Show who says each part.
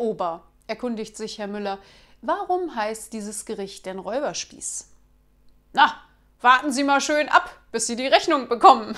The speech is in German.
Speaker 1: Ober, erkundigt sich Herr Müller, warum heißt dieses Gericht denn Räuberspieß? Na, warten Sie mal schön ab, bis Sie die Rechnung bekommen,